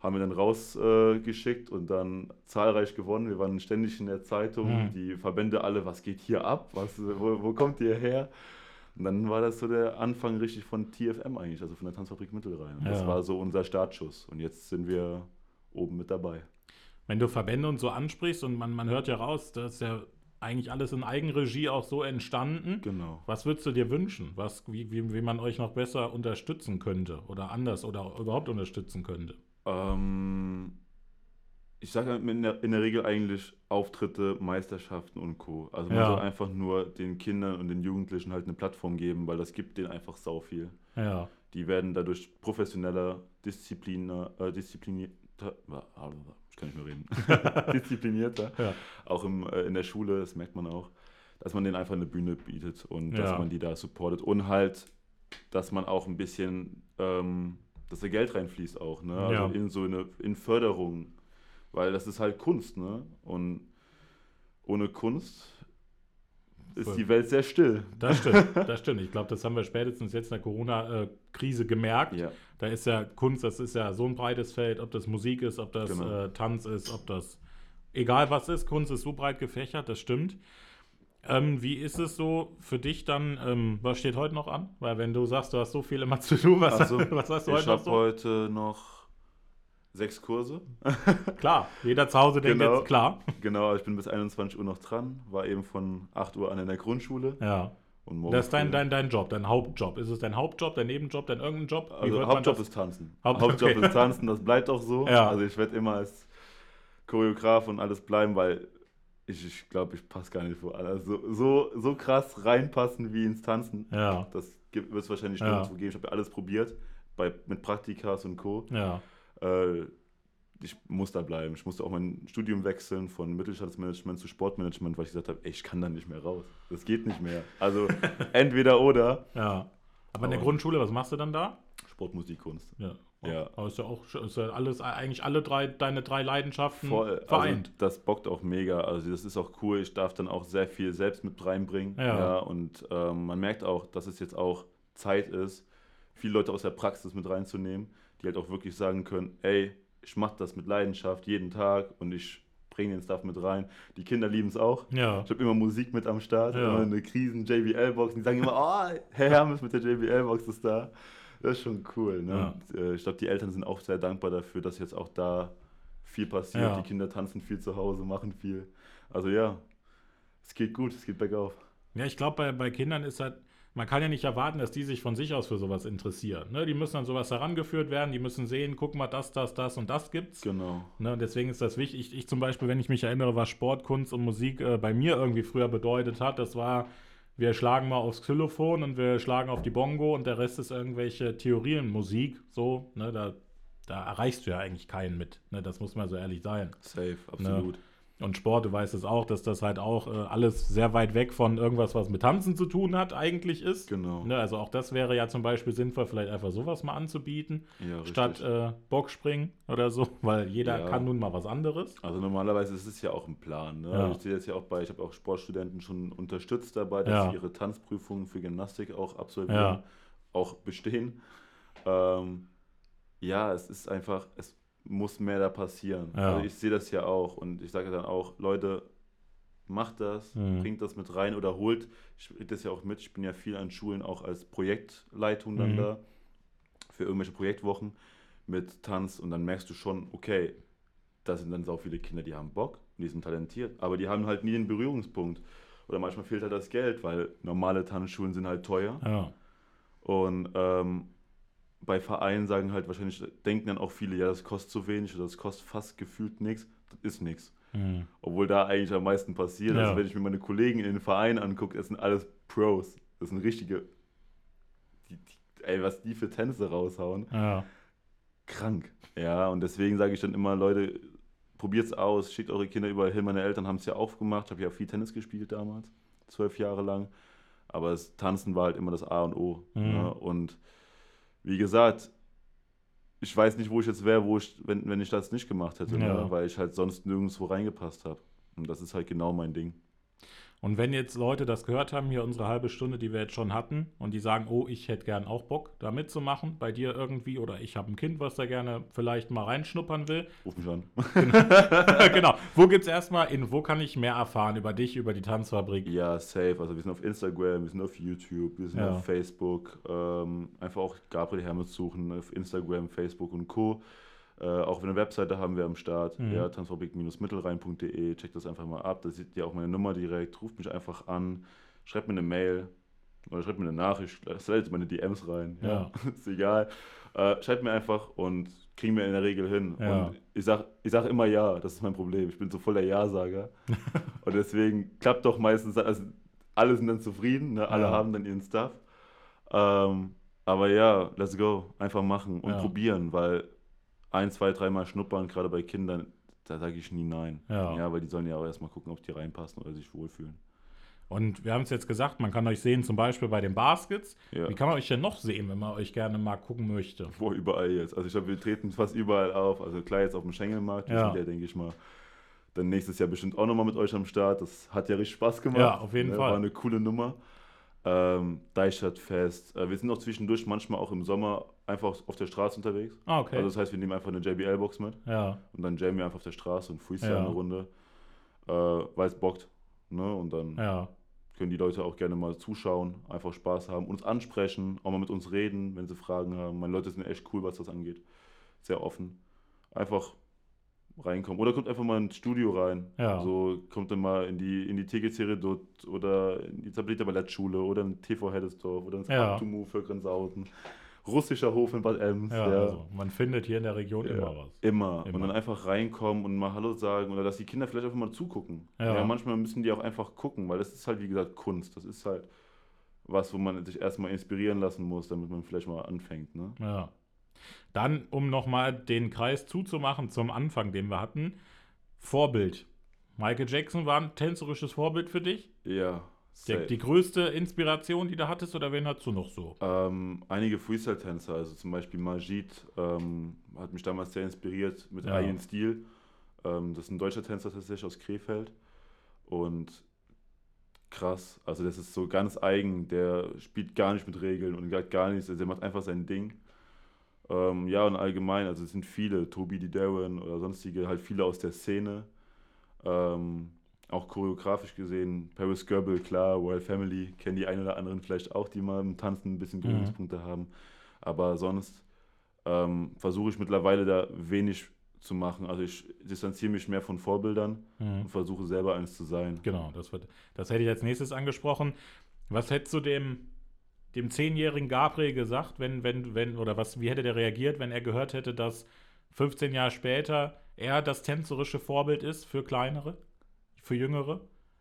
Haben wir dann rausgeschickt äh, und dann zahlreich gewonnen. Wir waren ständig in der Zeitung, Mhm. die Verbände alle, was geht hier ab? Was, wo, wo kommt ihr her? Und dann war das so der Anfang richtig von TFM eigentlich, also von der Tanzfabrik Mittelrhein. Und Das Ja. war so unser Startschuss. Und jetzt sind wir oben mit dabei. Wenn du Verbände und so ansprichst und man, man hört ja raus, das ist ja eigentlich alles in Eigenregie auch so entstanden. Genau. Was würdest du dir wünschen? Was, wie, wie, wie man euch noch besser unterstützen könnte oder anders oder überhaupt unterstützen könnte? Ähm, ich sage in der, in der Regel eigentlich Auftritte, Meisterschaften und Co. Also man Ja. soll einfach nur den Kindern und den Jugendlichen halt eine Plattform geben, weil das gibt denen einfach sau viel. Ja. Die werden dadurch professioneller, Diszipliner, äh, disziplinierter, ich kann nicht mehr reden, disziplinierter, Ja. auch im, äh, in der Schule, das merkt man auch, dass man denen einfach eine Bühne bietet und Ja. dass man die da supportet und halt, dass man auch ein bisschen, ähm, dass da Geld reinfließt auch, ne? Also Ja. in so eine, in Förderung, weil das ist halt Kunst, ne? Und ohne Kunst ist die Welt sehr still. Das stimmt, das stimmt. Ich glaube, das haben wir spätestens jetzt in der Corona-Krise gemerkt. Ja, Da ist ja Kunst, das ist ja so ein breites Feld, ob das Musik ist, ob das Genau. äh, Tanz ist, ob das egal was ist, Kunst ist so breit gefächert, das stimmt. Ähm, wie ist es so für dich dann, ähm, was steht heute noch an? Weil wenn du sagst, du hast so viel immer zu tun, was, Also, was hast du ich heute noch habe so? heute noch sechs Kurse. Klar, jeder zu Hause denkt Genau. jetzt, klar. Genau, ich bin bis 21 Uhr noch dran, war eben von 8 Uhr an in der Grundschule. Ja, Und morgen das ist dein, dein, dein Job, dein Hauptjob. Ist es dein Hauptjob, dein Nebenjob, dein irgendein Job? Wie Also Hauptjob ist Tanzen. Haupt- Hauptjob okay. ist Tanzen, das bleibt auch so. Ja. Also ich werde immer als Choreograf und alles bleiben, weil ich, ich glaube, ich passe gar nicht vor. Also so, so krass reinpassen wie ins Tanzen. Ja, Das wird es wahrscheinlich Ja. nirgendwo geben. Ich habe ja alles probiert, bei, mit Praktikas und Co. ja, Äh, ich muss da bleiben. Ich musste auch mein Studium wechseln von Mittelstandsmanagement zu Sportmanagement, weil ich gesagt habe, ey, ich kann da nicht mehr raus. Das geht nicht mehr. Also entweder oder. ja. Aber in der Grundschule, was machst du dann da? Sport, Musik, Kunst. Ja. Ja. Aber ist ja auch ist ja alles, eigentlich alle drei, deine drei Leidenschaften Voll, vereint. Also das bockt auch mega. Also das ist auch cool. Ich darf dann auch sehr viel selbst mit reinbringen. Ja. und ähm, man merkt auch, dass es jetzt auch Zeit ist, viele Leute aus der Praxis mit reinzunehmen, die halt auch wirklich sagen können, ey, ich mache das mit Leidenschaft jeden Tag und ich bringe den Stuff mit rein. Die Kinder lieben es auch. ja. Ich habe immer Musik mit am Start, Ja. immer eine Krisen JBL-Box. Die sagen immer, oh, Herr Hermes mit der JBL-Box ist da. Das ist schon cool. Ne? Ja. Und, äh, ich glaube, die Eltern sind auch sehr dankbar dafür, dass jetzt auch da viel passiert. Die Kinder tanzen viel zu Hause, machen viel. Also ja, es geht gut, es geht bergauf. Ja, ich glaube, bei, bei Kindern ist halt, man kann ja nicht erwarten, dass die sich von sich aus für sowas interessieren. Ne? Die müssen an sowas herangeführt werden, die müssen sehen, guck mal, das, das, das und das gibt's. Genau. Ne? Deswegen ist das wichtig. Ich, ich zum Beispiel, wenn ich mich erinnere, was Sport, Kunst und Musik äh, bei mir irgendwie früher bedeutet hat, das war, wir schlagen mal aufs Xylophon und wir schlagen auf die Bongo und der Rest ist irgendwelche Theorienmusik. So, ne? da, da erreichst du ja eigentlich keinen mit. Ne? Das muss man so ehrlich sein. Safe, absolut. Und Sport, du weißt es auch, dass das halt auch äh, alles sehr weit weg von irgendwas, was mit Tanzen zu tun hat, eigentlich ist. Genau. Ne, also auch das wäre ja zum Beispiel sinnvoll, vielleicht einfach sowas mal anzubieten, Ja, statt äh, Boxspringen oder so, weil jeder Ja. kann nun mal was anderes. Also normalerweise ist es ja auch ein Plan. Ne? Ja. Ich sehe das ja auch bei, ich habe auch Sportstudenten schon unterstützt dabei, dass sie ihre Tanzprüfungen für Gymnastik auch absolvieren, auch bestehen. Ähm, ja, es ist einfach, es muss mehr da passieren. Ja. Also ich sehe das ja auch und ich sage dann auch, Leute, macht das, Mhm. bringt das mit rein oder holt, ich kriege das ja auch mit, ich bin ja viel an Schulen auch als Projektleitung dann Mhm. da für irgendwelche Projektwochen mit Tanz und dann merkst du schon, okay, da sind dann so viele Kinder, die haben Bock und die sind talentiert, aber die haben halt nie den Berührungspunkt. Oder manchmal fehlt halt das Geld, weil normale Tanzschulen sind halt teuer. Ja, Und ähm, bei Vereinen sagen halt wahrscheinlich, denken dann auch viele, ja, das kostet zu wenig oder das kostet fast gefühlt nichts. Das ist nichts. hm. Obwohl da eigentlich am meisten passiert. Ja. Also wenn ich mir meine Kollegen in den Vereinen angucke, das sind alles Pros. Das sind richtige, die, die, ey, was die für Tänze raushauen ja, krank. Ja, und deswegen sage ich dann immer, Leute, probiert's aus, schickt eure Kinder überall hin. Meine Eltern haben es ja aufgemacht. Ich habe ja viel Tennis gespielt damals, zwölf Jahre lang. Aber das Tanzen war halt immer das A und O. Mhm. Ne? Und wie gesagt, ich weiß nicht, wo ich jetzt wäre, wo ich, wenn, wenn ich das nicht gemacht hätte, Ja. ne? weil ich halt sonst nirgendwo reingepasst habe. Und das ist halt genau mein Ding. Und wenn jetzt Leute das gehört haben, hier unsere halbe Stunde, die wir jetzt schon hatten, und die sagen, oh, ich hätte gern auch Bock, da mitzumachen, bei dir irgendwie, oder ich habe ein Kind, was da gerne vielleicht mal reinschnuppern will, Ruf mich an. genau. Wo gibt's erstmal, in wo kann ich mehr erfahren über dich, über die Tanzfabrik? Ja, safe. Also wir sind auf Instagram, wir sind auf YouTube, wir sind Ja. auf Facebook. Ähm, einfach auch Gabriel Hermes suchen auf Instagram, Facebook und Co. Äh, auch eine Webseite haben wir am Start, Mhm. ja, tanzfabrik-mittelrhein.de. Checkt das einfach mal ab. Da seht ihr auch meine Nummer direkt. Ruft mich einfach an, schreibt mir eine Mail oder schreibt mir eine Nachricht, slidet meine DMs rein. Ja. Ja. ist egal. Äh, schreibt mir einfach und kriegen wir in der Regel hin. Ja. Und ich sag, ich sag immer ja, das ist mein Problem. Ich bin so voll der Ja-Sager. und deswegen klappt doch meistens, also alle sind dann zufrieden, ne? alle Ja. haben dann ihren Stuff. Ähm, aber ja, let's go. Einfach machen und probieren, weil ein, zwei, dreimal schnuppern, gerade bei Kindern, da sage ich nie nein. Ja. weil die sollen ja auch erstmal gucken, ob die reinpassen oder sich wohlfühlen. Und wir haben es jetzt gesagt, man kann euch sehen, zum Beispiel bei den Baskets. Ja. Wie kann man euch denn noch sehen, wenn man euch gerne mal gucken möchte? Boah, überall jetzt. Also ich glaube, wir treten fast überall auf. Also klar, jetzt auf dem Schengelmarkt. Wir Ja. sind ja, denke ich mal, dann nächstes Jahr bestimmt auch nochmal mit euch am Start. Das hat ja richtig Spaß gemacht. Ja, auf jeden Ne, Fall. War eine coole Nummer. Ähm, Deichstadtfest. Äh, wir sind auch zwischendurch manchmal auch im Sommer einfach auf der Straße unterwegs. Ah, okay. Also das heißt, wir nehmen einfach eine JBL-Box mit ja, und dann jammen wir einfach auf der Straße und freestylen Ja. eine Runde, äh, weil es bockt. Ne? Und dann ja, können die Leute auch gerne mal zuschauen, einfach Spaß haben, uns ansprechen, auch mal mit uns reden, wenn sie Fragen haben. Meine Leute sind echt cool, was das angeht. Sehr offen. Einfach reinkommen. Oder kommt einfach mal ins Studio rein. Ja. So kommt dann mal in die, in die TGC Redut oder in die Tabletta Ballettschule oder in TV Heddesdorf oder ins Ja. Aktumu für Grenzhausen. Russischer Hof in Bad Ems. ja, ja. Also man findet hier in der Region Ja. immer was. Immer. Immer. Und dann einfach reinkommen und mal Hallo sagen oder dass die Kinder vielleicht einfach mal zugucken. Ja. Ja. manchmal müssen die auch einfach gucken, weil das ist halt, wie gesagt, Kunst. Das ist halt was, wo man sich erstmal inspirieren lassen muss, damit man vielleicht mal anfängt. Ne? Ja. Dann, um nochmal den Kreis zuzumachen zum Anfang, den wir hatten, Vorbild. Michael Jackson war ein tänzerisches Vorbild für dich? Ja. Die, safe. die größte Inspiration, die du hattest, oder wen hattest du noch so? Ähm, einige Freestyle-Tänzer, also zum Beispiel Majid, ähm, hat mich damals sehr inspiriert mit Ja. eigenen Stil. Ähm, das ist ein deutscher Tänzer tatsächlich aus Krefeld. Und krass, also das ist so ganz eigen, der spielt gar nicht mit Regeln und gar nichts, also der macht einfach sein Ding. Ähm, ja, und allgemein, also es sind viele, Tobi die Darren oder sonstige, halt viele aus der Szene. Ähm, auch choreografisch gesehen, Paris Goebel, klar, Royal Family, kennen die einen oder anderen vielleicht auch, die mal im Tanzen ein bisschen Mhm. Berührungspunkte haben. Aber sonst ähm, versuche ich mittlerweile da wenig zu machen. Also ich distanziere mich mehr von Vorbildern Mhm. und versuche selber eins zu sein. Genau, das, wird, das hätte ich als nächstes angesprochen. Was hättest du dem, dem zehnjährigen Gabriel gesagt, wenn, wenn, wenn, oder was, wie hätte der reagiert, wenn er gehört hätte, dass 15 Jahre später er das tänzerische Vorbild ist für kleinere, für jüngere?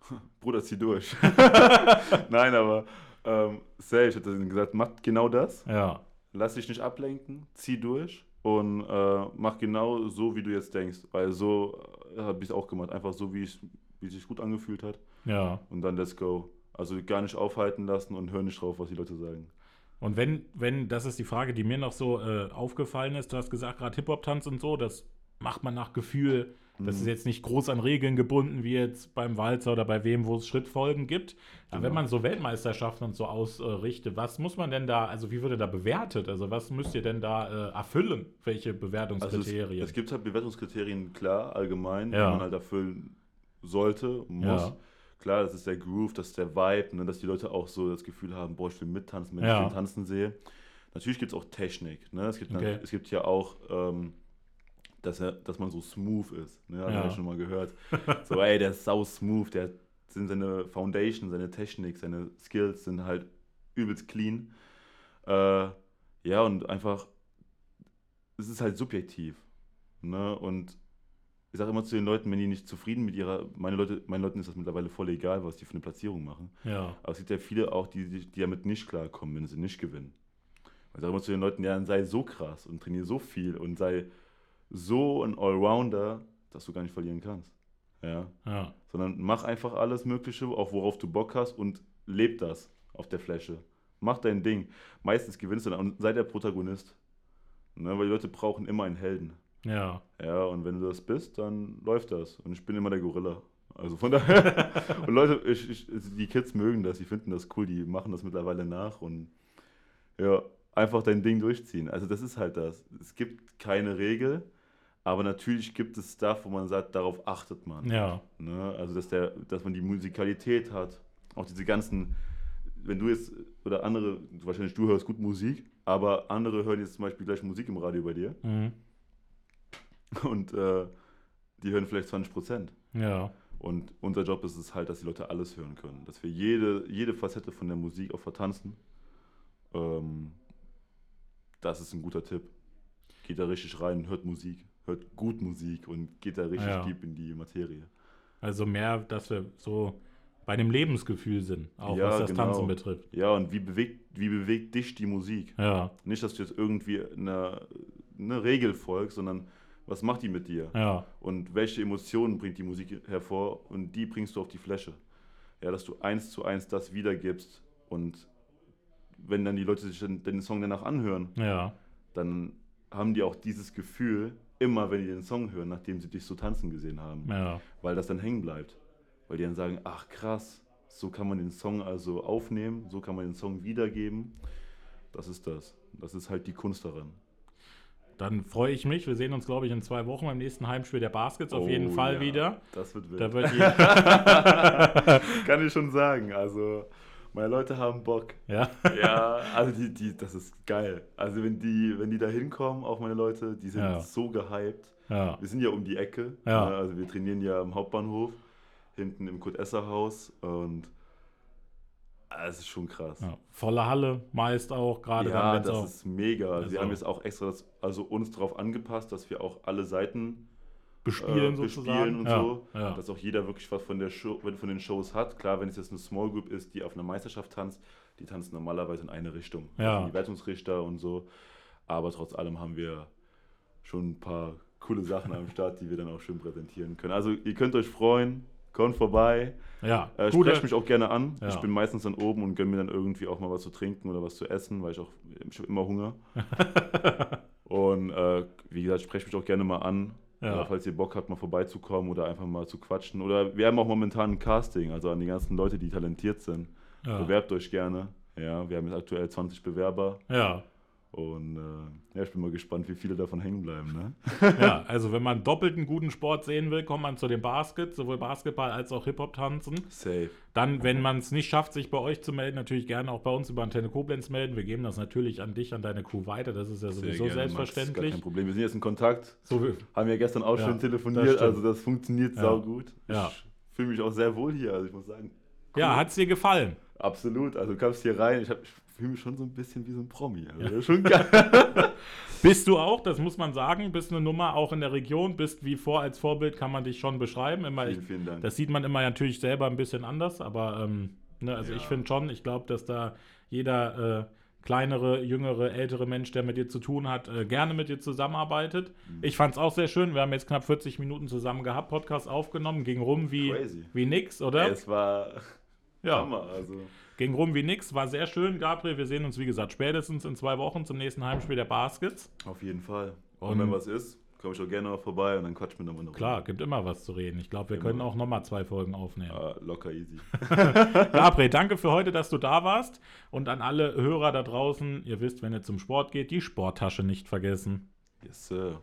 Bruder, zieh durch. Nein, aber ähm, safe, ich hätte gesagt, mach genau das. Ja, Lass dich nicht ablenken, zieh durch und äh, mach genau so, wie du jetzt denkst. Weil so äh, habe ich es auch gemacht. Einfach so, wie es wie es sich gut angefühlt hat. ja. Und dann let's go. Also gar nicht aufhalten lassen und hör nicht drauf, was die Leute sagen. Und wenn, wenn, das ist die Frage, die mir noch so äh, aufgefallen ist, du hast gesagt, gerade Hip-Hop-Tanz und so, das macht man nach Gefühl. Das Mhm. ist jetzt nicht groß an Regeln gebunden, wie jetzt beim Walzer oder bei wem, wo es Schrittfolgen gibt. Aber Genau. wenn man so Weltmeisterschaften und so ausrichtet, was muss man denn da, also wie würde da bewertet? Also was müsst ihr denn da äh, erfüllen? Welche Also es, Bewertungskriterien? es gibt halt Bewertungskriterien, klar, allgemein, Ja. die man halt erfüllen sollte, muss. Ja. Klar, das ist der Groove, das ist der Vibe, ne, dass die Leute auch so das Gefühl haben, boah, ich will mittanzen, wenn Ja. ich den tanzen sehe. Natürlich gibt es auch Technik. Ne? Es, gibt, Okay. es gibt ja auch, ähm, dass, er, dass man so smooth ist. Ne? Hat Ja. ja schon mal gehört. So, ey, der ist sau smooth, der sind seine Foundation, seine Technik, seine Skills sind halt übelst clean. Äh, ja, und einfach, es ist halt subjektiv. Ne? Und ich sage immer zu den Leuten, wenn die nicht zufrieden mit ihrer, meine Leute, meinen Leuten ist das mittlerweile voll egal, was die für eine Platzierung machen. ja, Aber es gibt ja viele auch, die, die, die damit nicht klarkommen, wenn sie nicht gewinnen. Ich sage immer zu den Leuten, ja, dann sei so krass und trainiere so viel und sei so ein Allrounder, dass du gar nicht verlieren kannst. Ja. ja, Sondern mach einfach alles Mögliche, auch worauf du Bock hast und leb das auf der Fläche. Mach dein Ding. Meistens gewinnst du dann und sei der Protagonist. Ne, weil die Leute brauchen immer einen Helden. ja. Ja, und wenn du das bist, dann läuft das. Und ich bin immer der Gorilla. Also von daher. und Leute, ich, ich, die Kids mögen das, die finden das cool, die machen das mittlerweile nach und ja, einfach dein Ding durchziehen. Also das ist halt das. Es gibt keine Regel, aber natürlich gibt es Stuff, wo man sagt, darauf achtet man. Ja, Ne? Also dass, der, dass man die Musikalität hat. Auch diese ganzen, wenn du jetzt, oder andere, wahrscheinlich du hörst gut Musik, aber andere hören jetzt zum Beispiel gleich Musik im Radio bei dir mhm. und äh, die hören vielleicht 20 Prozent. ja, Und unser Job ist es halt, dass die Leute alles hören können. Dass wir jede, jede Facette von der Musik auch vertanzen. Ähm, das ist ein guter Tipp. Geht da richtig rein, hört Musik, hört gut Musik und geht da richtig Ja. deep in die Materie. Also mehr, dass wir so bei dem Lebensgefühl sind, auch Ja, was das genau. Tanzen betrifft. Ja, und wie bewegt, wie bewegt dich die Musik? Ja, Nicht, dass du jetzt irgendwie eine, eine Regel folgst, sondern was macht die mit dir? ja, Und welche Emotionen bringt die Musik hervor und die bringst du auf die Fläche. Ja, dass du eins zu eins das wiedergibst und wenn dann die Leute sich den, den Song danach anhören, ja, dann haben die auch dieses Gefühl, immer wenn die den Song hören, nachdem sie dich so tanzen gesehen haben, ja. weil das dann hängen bleibt. Weil die dann sagen, ach krass, so kann man den Song also aufnehmen, so kann man den Song wiedergeben. Das ist das. Das ist halt die Kunst daran. Dann freue ich mich. Wir sehen uns, glaube ich, in zwei Wochen beim nächsten Heimspiel der Baskets auf Oh, jeden Fall ja, wieder. Das wird wild. Da wird Kann ich schon sagen. Also, meine Leute haben Bock. ja, Ja, also die, die, das ist geil. Also wenn die, wenn die da hinkommen, auch meine Leute, die sind Ja. so gehypt. ja, Wir sind ja um die Ecke. Ja. ne? Also wir trainieren ja am Hauptbahnhof, hinten im Kurt-Esser-Haus und ah, es ist schon krass. ja. Volle Halle meist auch, gerade Ja, dann, das auch. ist mega. Also- wir haben jetzt auch extra das, also uns darauf angepasst, dass wir auch alle Seiten bespielen äh, sozusagen. bespielen und ja, so, Ja. dass auch jeder wirklich was von der Show, von den Shows hat. Klar, wenn es jetzt eine Small Group ist, die auf einer Meisterschaft tanzt, die tanzen normalerweise in eine Richtung. Ja. Also die Wertungsrichter und so. Aber trotz allem haben wir schon ein paar coole Sachen am Start, die wir dann auch schön präsentieren können. Also ihr könnt euch freuen, kommt vorbei. ja. Äh, sprecht mich auch gerne an. Ja. Ich bin meistens dann oben und gönne mir dann irgendwie auch mal was zu trinken oder was zu essen, weil ich auch ich immer Hunger. und äh, wie gesagt, sprecht mich auch gerne mal an. Ja. Falls ihr Bock habt, mal vorbeizukommen oder einfach mal zu quatschen. Oder wir haben auch momentan ein Casting, also an die ganzen Leute, die talentiert sind. ja. Bewerbt euch gerne. Ja, wir haben jetzt aktuell 20 Bewerber ja. Und äh, ja, ich bin mal gespannt, wie viele davon hängen bleiben. Ne? ja, also wenn man doppelt einen guten Sport sehen will, kommt man zu den Basket, sowohl Basketball als auch Hip-Hop-Tanzen. Safe. Dann, wenn man es nicht schafft, sich bei euch zu melden, natürlich gerne auch bei uns über Antenne Koblenz melden. Wir geben das natürlich an dich, an deine Crew weiter. Das ist ja sowieso gerne, Max, selbstverständlich. Gar kein Problem. Wir sind jetzt in Kontakt. So, Haben ja gestern auch Ja, schon das telefoniert, stimmt. also das funktioniert Ja. saugut. Ja. Ich fühle mich auch sehr wohl hier, also ich muss sagen. Ja, hat es dir gefallen? Absolut, also du kamst hier rein, ich, ich fühle mich schon so ein bisschen wie so ein Promi. Also ist schon geil. Bist du auch, das muss man sagen, bist eine Nummer auch in der Region, bist wie vor als Vorbild, kann man dich schon beschreiben. Immer, vielen, vielen Dank. Das sieht man immer natürlich selber ein bisschen anders, aber ähm, ne, also Ja. ich finde schon, ich glaube, dass da jeder äh, kleinere, jüngere, ältere Mensch, der mit dir zu tun hat, äh, gerne mit dir zusammenarbeitet. Mhm. Ich fand es auch sehr schön. Wir haben jetzt knapp 40 Minuten zusammen gehabt, Podcast aufgenommen, ging rum wie, Crazy. wie nix, oder? Es war ja, Hammer, also ging rum wie nix, war sehr schön, Gabriel. Wir sehen uns, wie gesagt, spätestens in zwei Wochen zum nächsten Heimspiel der Baskets. auf jeden Fall. Und- Und wenn was ist, komme ich auch gerne vorbei und dann quatschen wir nochmal. Klar, gibt immer was zu reden. Ich glaube, wir Immer. können auch nochmal zwei Folgen aufnehmen. Ah, locker easy. Gabriel, danke für heute, dass du da warst. Und an alle Hörer da draußen, ihr wisst, wenn ihr zum Sport geht, die Sporttasche nicht vergessen. Yes, sir.